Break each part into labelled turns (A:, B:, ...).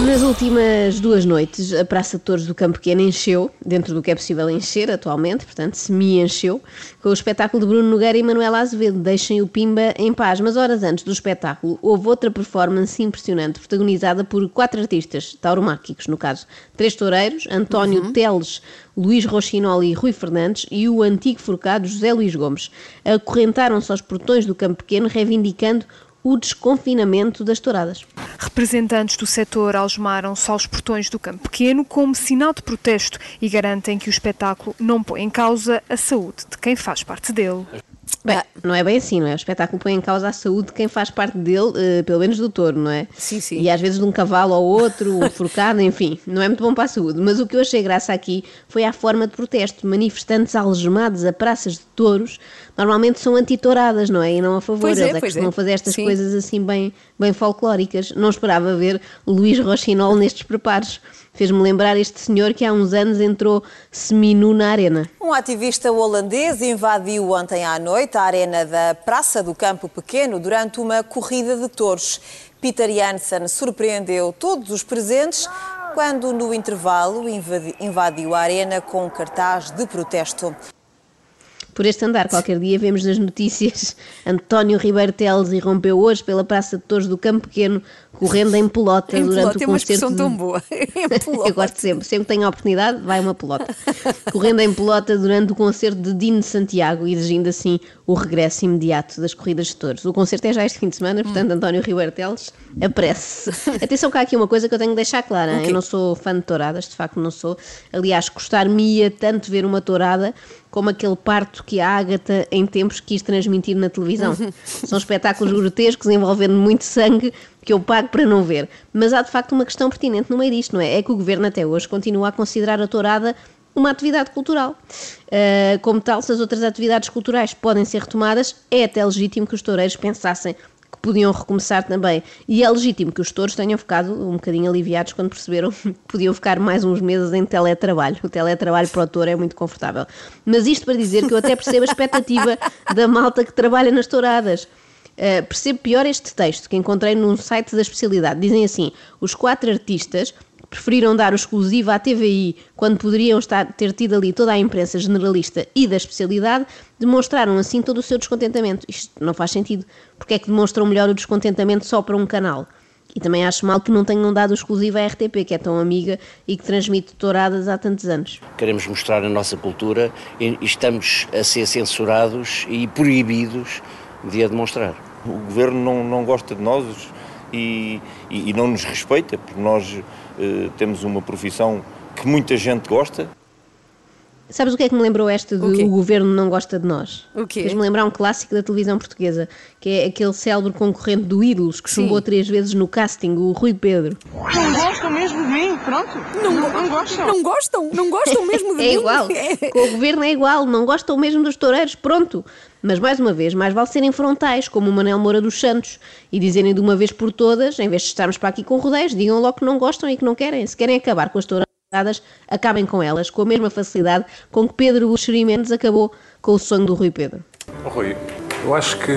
A: Nas últimas duas noites, a Praça de Touros do Campo Pequeno encheu, dentro do que é possível encher atualmente, portanto, semi-encheu, com o espetáculo de Bruno Nogueira e Manuela Azevedo. Deixem o Pimba em paz. Mas horas antes do espetáculo, houve outra performance impressionante, protagonizada por quatro artistas, tauromáquicos, no caso. Três toureiros, António Teles, Luís Rochinol e Rui Fernandes, e o antigo forcado José Luís Gomes. Acorrentaram-se aos portões do Campo Pequeno, reivindicando o desconfinamento das touradas.
B: Representantes do setor algemaram-se aos portões do Campo Pequeno como sinal de protesto e garantem que o espetáculo não põe em causa a saúde de quem faz parte dele.
A: Bem, não é bem assim, não é? O espetáculo põe em causa a saúde de quem faz parte dele, eh, pelo menos do touro, não é?
C: Sim, sim.
A: E às vezes de um cavalo ao outro, um forcado, enfim, não é muito bom para a saúde. Mas o que eu achei graça aqui foi a forma de protesto. Manifestantes algemados a praças de touros normalmente são anti-touradas, não é? E não a favor.
C: Pois é,
A: Eles é
C: é.
A: costumam fazer estas
C: Sim.
A: coisas assim bem, bem folclóricas. Não esperava ver Luís Rochinol nestes preparos. Fez-me lembrar este senhor que há uns anos entrou seminu na arena.
D: Um ativista holandês invadiu ontem à noite a arena da Praça do Campo Pequeno durante uma corrida de touros. Peter Janssen surpreendeu todos os presentes quando, no intervalo, invadi- invadiu a arena com um cartaz de protesto.
A: Por este andar, qualquer dia vemos nas notícias António Ribeiro Teles irrompeu hoje pela Praça de Touros do Campo Pequeno, correndo em pelota
C: Em
A: durante
C: pelota
A: o
C: é uma
A: concerto.
C: expressão
A: de-
C: tão boa.
A: Eu gosto sempre, sempre que tenho a oportunidade, vai uma pelota. Correndo em pelota durante o concerto de Dino Santiago, exigindo assim o regresso imediato das corridas de touros. O concerto é já este fim de semana, portanto,
C: Hum.
A: António Ribeiro Teles apresse. Atenção que há aqui uma coisa que eu tenho de deixar clara. hein? Eu não sou fã de touradas, de facto não sou. Aliás, gostar-me-ia tanto ver uma tourada como aquele parto que a Ágata em tempos quis transmitir na televisão. São espetáculos grotescos envolvendo muito sangue que eu pago para não ver. Mas há de facto uma questão pertinente no meio disto, não é? É que o governo até hoje continua a considerar a tourada uma atividade cultural. Uh, como tal, se as outras atividades culturais podem ser retomadas, é até legítimo que os toureiros pensassem que podiam recomeçar também. E é legítimo que os touros tenham ficado um bocadinho aliviados quando perceberam que podiam ficar mais uns meses em teletrabalho. O teletrabalho para o touro é muito confortável. Mas isto para dizer que eu até percebo a expectativa da malta que trabalha nas touradas. Uh, percebo pior este texto que encontrei num site da especialidade. Dizem assim: os quatro artistas preferiram dar o exclusivo à TVI quando poderiam estar, ter tido ali toda a imprensa generalista e da especialidade, demonstraram assim todo o seu descontentamento. Isto não faz sentido. Porque é que demonstram melhor o descontentamento só para um canal? E também acho mal que não tenham dado o exclusivo à RTP, que é tão amiga e que transmite touradas há tantos anos.
E: Queremos mostrar a nossa cultura e estamos a ser censurados e proibidos de a demonstrar.
F: O governo não, não gosta de nós e, e- e não nos respeita, porque nós eh, temos uma profissão que muita gente gosta.
A: Sabes o que é que me lembrou esta de
C: O
A: o governo não gosta de nós?
C: O quê?
A: Fez-me lembrar um clássico da televisão portuguesa, que é aquele célebre concorrente do Ídolos, que chumbou três vezes no casting, o Rui Pedro.
G: Não gostam mesmo de mim, pronto. Não, não, gostam.
C: Não gostam, não gostam mesmo de
A: É
C: mim.
A: igual,
C: É.
A: com o governo é igual, não gostam mesmo dos toureiros, pronto. Mas mais uma vez, mais vale serem frontais, como o Manel Moura dos Santos, e dizerem de uma vez por todas, em vez de estarmos para aqui com rodeios, digam logo que não gostam e que não querem. Se querem acabar com as touradas, acabem com elas, com a mesma facilidade com que Pedro Buxeri Mendes acabou com o sonho do Rui Pedro.
H: Oh, Rui, eu acho que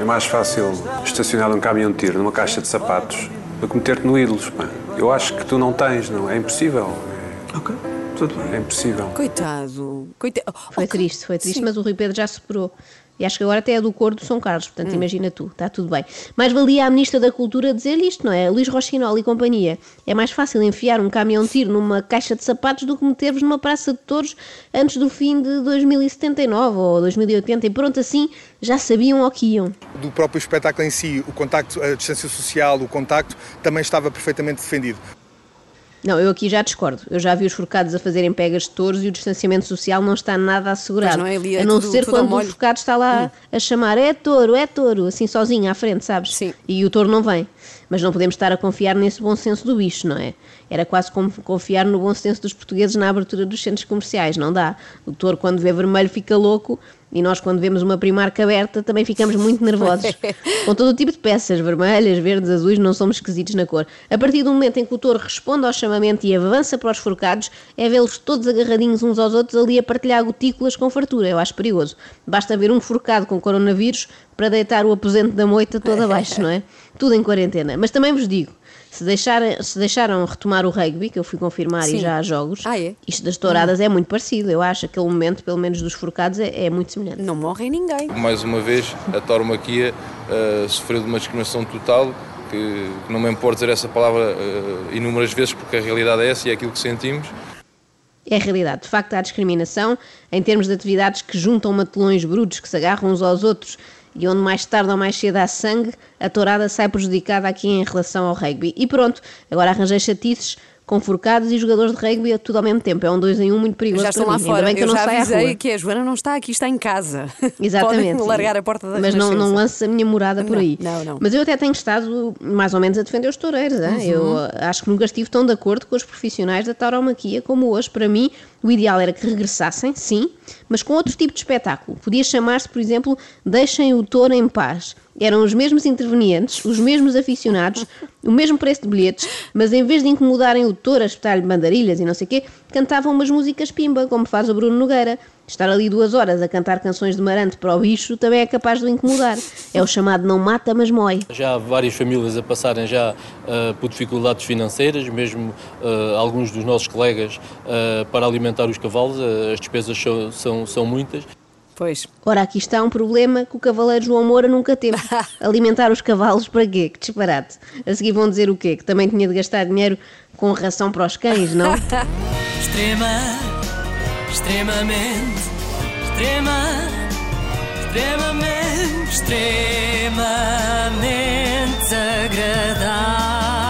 H: é mais fácil estacionar um caminhão de tiro numa caixa de sapatos do que meter-te no ídolos. pá. Eu acho que tu não tens, não. É impossível.
G: Ok, tudo bem.
H: É impossível.
C: Coitado. Coitado.
A: Foi triste, foi triste, mas o Rui Pedro já superou. E acho que agora até é do cor do São Carlos, portanto imagina tu, está tudo bem. Mais valia a Ministra da Cultura dizer isto, não é? Luís Rochinol e companhia. É mais fácil enfiar um caminhão de tiro numa caixa de sapatos do que meter-vos numa praça de touros antes do fim de 2079 ou 2080 e pronto, assim já sabiam ao que iam.
I: do próprio espetáculo em si, o contacto, a distância social, o contacto, também estava perfeitamente defendido.
A: Não, eu aqui já discordo. Eu já vi os forcados a fazerem pegas de touros e o distanciamento social não está nada assegurado.
C: Não é, é
A: a não
C: tudo-
A: ser
C: tudo
A: quando o.
C: Hum.
A: forcado está lá a chamar é touro, é touro, assim sozinho à frente, sabes?
C: Sim.
A: E o touro não vem. Mas não podemos estar a confiar nesse bom senso do bicho, não é? Era quase como confiar no bom senso dos portugueses na abertura dos centros comerciais, não dá. O touro, quando vê vermelho, fica louco E nós, quando vemos uma Primark aberta, também ficamos muito nervosos. Com todo o tipo de peças, vermelhas, verdes, azuis, não somos esquisitos na cor. A partir do momento em que o touro responde ao chamamento e avança para os forcados, é vê-los todos agarradinhos uns aos outros ali a partilhar gotículas com fartura. Eu acho perigoso. Basta ver um forcado com coronavírus para deitar o aposento da moita todo abaixo, não é? Tudo em quarentena. Mas também vos digo, se, deixar, se deixaram retomar o rugby, que eu fui confirmar
C: Sim.
A: e já há jogos,
C: Ah, é?
A: isto das touradas é muito parecido. Eu acho aquele momento, pelo menos dos forcados, é, é muito semelhante.
C: Não morre ninguém.
J: Mais uma vez, a tauromaquia uh, sofreu de uma discriminação total, que, que não me importa dizer essa palavra uh, inúmeras vezes, porque a realidade é essa e é aquilo que sentimos.
A: É a realidade. De facto, há discriminação em termos de atividades que juntam matelões brutos que se agarram uns aos outros e onde mais tarde ou mais cedo há sangue, a tourada sai prejudicada aqui em relação ao rugby. E pronto, agora arranjei chatices com forcados e jogadores de rugby tudo ao mesmo tempo. É um dois em um muito perigoso
C: Já estão lá
A: mim.
C: fora.
A: Ainda bem que eu,
C: eu
A: não
C: já
A: saio
C: avisei que a Joana não está aqui, está em casa.
A: Exatamente.
C: Podem largar a porta da
A: Mas não, não lance a minha morada por
C: Não,
A: aí.
C: não, não.
A: Mas eu até tenho estado mais ou menos a defender os toureiros.
C: Uhum.
A: Eu uh, acho que nunca estive tão de acordo com os profissionais da tauromaquia como hoje. Para mim, o ideal era que regressassem, sim, mas com outro tipo de espetáculo. Podia chamar-se, por exemplo, Deixem o Touro em Paz. Eram os mesmos intervenientes, os mesmos aficionados, o mesmo preço de bilhetes, mas em vez de incomodarem o touro a espetar-lhe bandarilhas e não sei o quê, cantavam umas músicas pimba, como faz o Bruno Nogueira. Estar ali duas horas a cantar canções de Marante para o bicho também é capaz de o incomodar. É o chamado não mata, mas mói.
K: Já há várias famílias a passarem já uh, por dificuldades financeiras, mesmo uh, alguns dos nossos colegas uh, para alimentar os cavalos, as despesas são, são, são muitas.
C: Pois.
A: Ora, aqui está um problema que o cavaleiro João Moura nunca teve. Alimentar os cavalos para quê? Que disparate. A seguir vão dizer o quê? Que também tinha de gastar dinheiro com ração para os cães, não?
L: Extrema, extremamente, extrema, extremamente, extremamente desagradável.